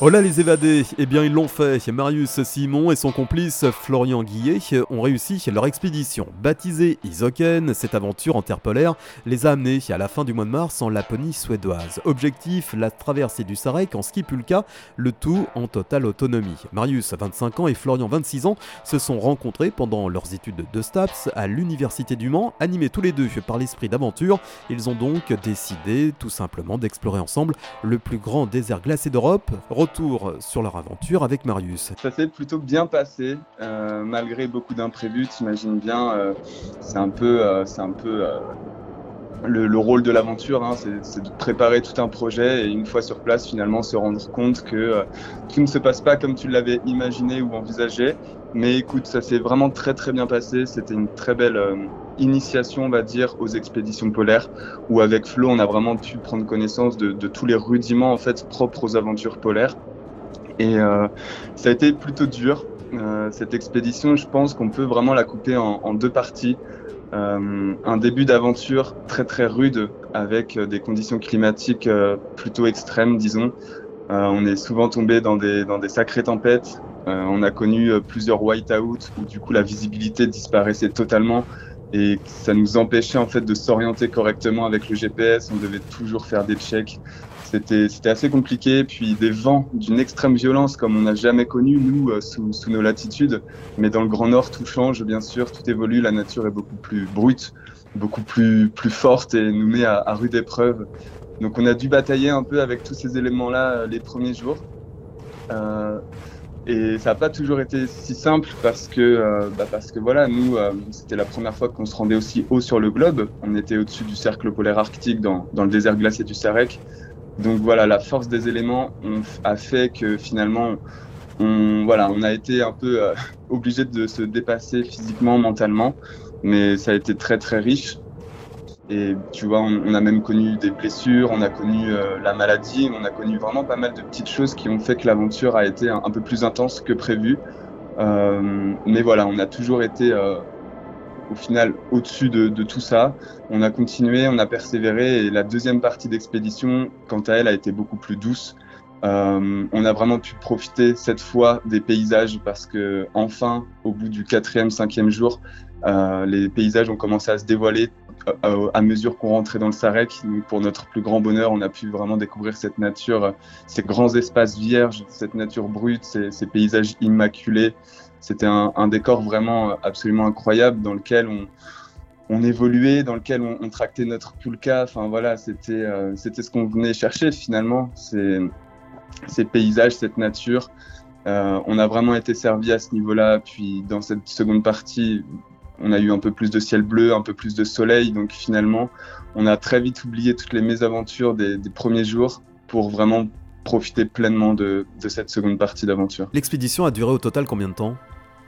Oh les évadés, eh bien ils l'ont fait. Marius Simon et son complice Florian Guillet ont réussi leur expédition. Baptisée Isoken, cette aventure en terre polaire les a amenés à la fin du mois de mars en Laponie suédoise. Objectif, la traversée du Sarek en ski pulka, le tout en totale autonomie. Marius, 25 ans, et Florian, 26 ans, se sont rencontrés pendant leurs études de STAPS à l'Université du Mans. Animés tous les deux par l'esprit d'aventure, ils ont donc décidé tout simplement d'explorer ensemble le plus grand désert glacé d'Europe sur leur aventure avec Marius. Ça s'est plutôt bien passé, euh, malgré beaucoup d'imprévus. T'imagines bien, euh, c'est un peu, euh, c'est un peu le, rôle de l'aventure, hein, c'est de préparer tout un projet et une fois sur place, finalement, se rendre compte que tout ne se passe pas comme tu l'avais imaginé ou envisagé. Mais écoute, ça s'est vraiment très très bien passé. C'était une très belle initiation, on va dire, aux expéditions polaires, où avec Flo, on a vraiment pu prendre connaissance de, tous les rudiments en fait propres aux aventures polaires. Et euh, ça a été plutôt dur. Euh, cette expédition, je pense qu'on peut vraiment la couper en, deux parties. Euh, un début d'aventure très très rude avec des conditions climatiques plutôt extrêmes, disons. on est souvent tombé dans des, dans des sacrées tempêtes. on a connu plusieurs white-out où du coup la visibilité disparaissait totalement et ça nous empêchait en fait de s'orienter correctement avec le GPS. On devait toujours faire des checks. C'était, assez compliqué. Puis des vents d'une extrême violence comme on n'a jamais connu nous euh, sous, sous, nos latitudes. Mais dans le Grand Nord, tout change bien sûr, tout évolue. La nature est beaucoup plus brute, beaucoup plus plus forte et nous met à, à rude épreuve. Donc on a dû batailler un peu avec tous ces éléments-là euh, les premiers jours. Euh, et ça n'a pas toujours été si simple parce que, euh, bah parce que voilà, nous, c'était la première fois qu'on se rendait aussi haut sur le globe. On était au-dessus du cercle polaire arctique dans, dans le désert glacé du Sarek. Donc voilà, la force des éléments a fait que finalement, on, voilà, on a été un peu euh, obligé de se dépasser physiquement, mentalement. Mais ça a été très très riche. Et tu vois, on, a même connu des blessures, on a connu euh, la maladie, on a connu vraiment pas mal de petites choses qui ont fait que l'aventure a été un, peu plus intense que prévu. Euh, mais voilà, on a toujours été au final au-dessus de, tout ça. On a continué, on a persévéré et la deuxième partie d'expédition, quant à elle, a été beaucoup plus douce. Euh, on a vraiment pu profiter cette fois des paysages parce que enfin, au bout du quatrième, cinquième jour, euh, les paysages ont commencé à se dévoiler à mesure qu'on rentrait dans le Sarek. pour notre plus grand bonheur, on a pu vraiment découvrir cette nature, ces grands espaces vierges, cette nature brute, ces, paysages immaculés. C'était un, décor vraiment absolument incroyable dans lequel on, évoluait, dans lequel on, tractait notre pulka. Enfin voilà, c'était ce qu'on venait chercher finalement. Ces paysages, cette nature. Euh, on a vraiment été servi à ce niveau-là. Puis dans cette seconde partie, on a eu un peu plus de ciel bleu, un peu plus de soleil. Donc finalement, on a très vite oublié toutes les mésaventures des, premiers jours pour vraiment profiter pleinement de, cette seconde partie d'aventure. L'expédition a duré au total combien de temps?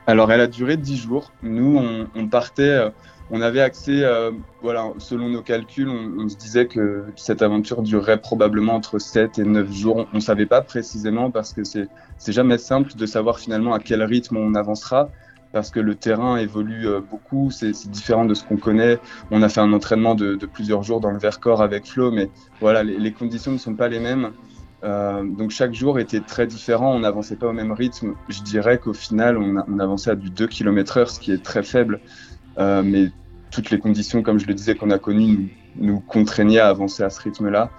Alors elle a duré dix jours. Nous, on, partait... Euh, on avait accès, euh, voilà, selon nos calculs, on, se disait que cette aventure durerait probablement entre 7 et 9 jours. On ne savait pas précisément parce que c'est jamais simple de savoir finalement à quel rythme on avancera parce que le terrain évolue euh, beaucoup, c'est différent de ce qu'on connaît. On a fait un entraînement de, plusieurs jours dans le Vercors avec Flo, mais voilà, les, conditions ne sont pas les mêmes. Euh, donc chaque jour était très différent, on n'avançait pas au même rythme. Je dirais qu'au final, on, avançait à du 2 km heure, ce qui est très faible. Euh, mais toutes les conditions, comme je le disais, qu'on a connues, nous, contraignaient à avancer à ce rythme-là.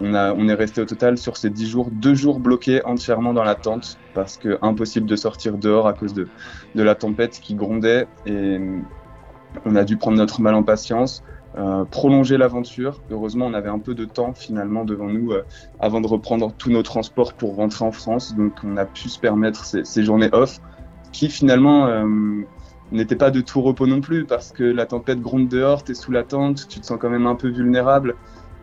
On, a, on est resté au total sur ces dix jours, deux jours bloqués entièrement dans la tente parce que impossible de sortir dehors à cause de, la tempête qui grondait et on a dû prendre notre mal en patience, euh, prolonger l'aventure. Heureusement, on avait un peu de temps finalement devant nous euh, avant de reprendre tous nos transports pour rentrer en France. Donc, on a pu se permettre ces, ces journées off qui finalement euh, n'était pas de tout repos non plus parce que la tempête gronde dehors, tu es sous la tente, tu te sens quand même un peu vulnérable.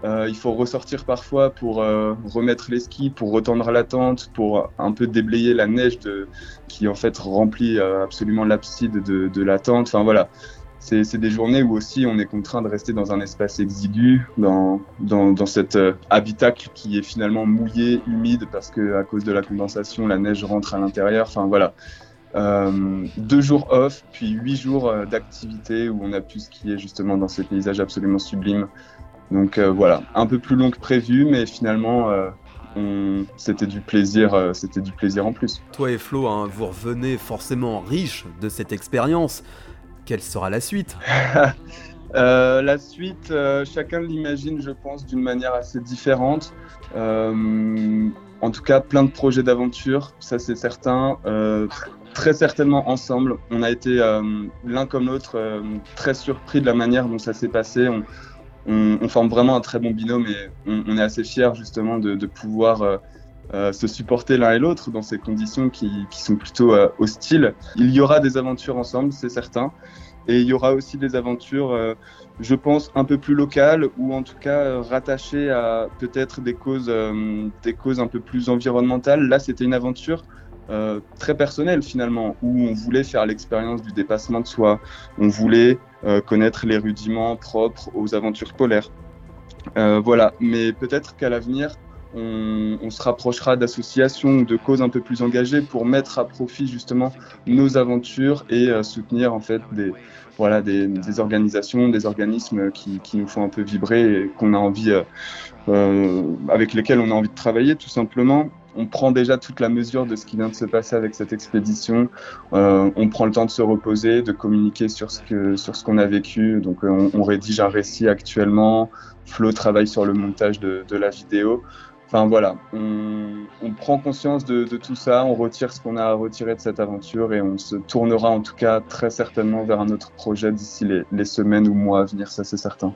Euh, il faut ressortir parfois pour euh, remettre les skis, pour retendre la tente, pour un peu déblayer la neige de, qui en fait remplit euh, absolument l'abside de, de, la tente. Enfin voilà, c'est des journées où aussi on est contraint de rester dans un espace exigu, dans, dans, dans cet habitacle qui est finalement mouillé, humide parce que à cause de la condensation, la neige rentre à l'intérieur. Enfin voilà, deux jours off, puis huit jours d'activité où on a pu skier justement dans ces paysages absolument sublimes. Donc voilà, un peu plus long que prévu, mais finalement c'était du plaisir, euh, c'était du plaisir en plus. Toi et Flo, hein, vous revenez forcément riche de cette expérience. Quelle sera la suite? Euh, La suite, euh, chacun l'imagine, je pense, d'une manière assez différente. en tout cas, plein de projets d'aventure, ça c'est certain. Très certainement ensemble. On a été l'un comme l'autre très surpris de la manière dont ça s'est passé on, forme vraiment un très bon binôme et on, est assez fiers justement de, pouvoir euh, euh, se supporter l'un et l'autre dans ces conditions qui, sont plutôt euh, hostiles. Il y aura des aventures ensemble, c'est certain. Et il y aura aussi des aventures, je pense, un peu plus locales ou en tout cas rattachées à peut-être des des causes un peu plus environnementales. Là, c'était une aventure euh, très personnel finalement, où on voulait faire l'expérience du dépassement de soi, on voulait euh, connaître les rudiments propres aux aventures polaires. Euh, voilà, mais peut-être qu'à l'avenir, on, se rapprochera d'associations ou de causes un peu plus engagées pour mettre à profit justement nos aventures et soutenir en fait des, voilà, des, organisations, des organismes qui, qui, nous font un peu vibrer et qu'on a envie, avec lesquels on a envie de travailler tout simplement on prend déjà toute la mesure de ce qui vient de se passer avec cette expédition. Euh, on prend le temps de se reposer, de communiquer sur ce que sur ce qu'on a vécu. Donc euh, on, rédige un récit actuellement. Flo travaille sur le montage de, la vidéo. Enfin voilà, on, prend conscience de, tout ça, on retire ce qu'on a à retirer de cette aventure et on se tournera en tout cas très certainement vers un autre projet d'ici les, les semaines ou mois à venir, ça c'est certain.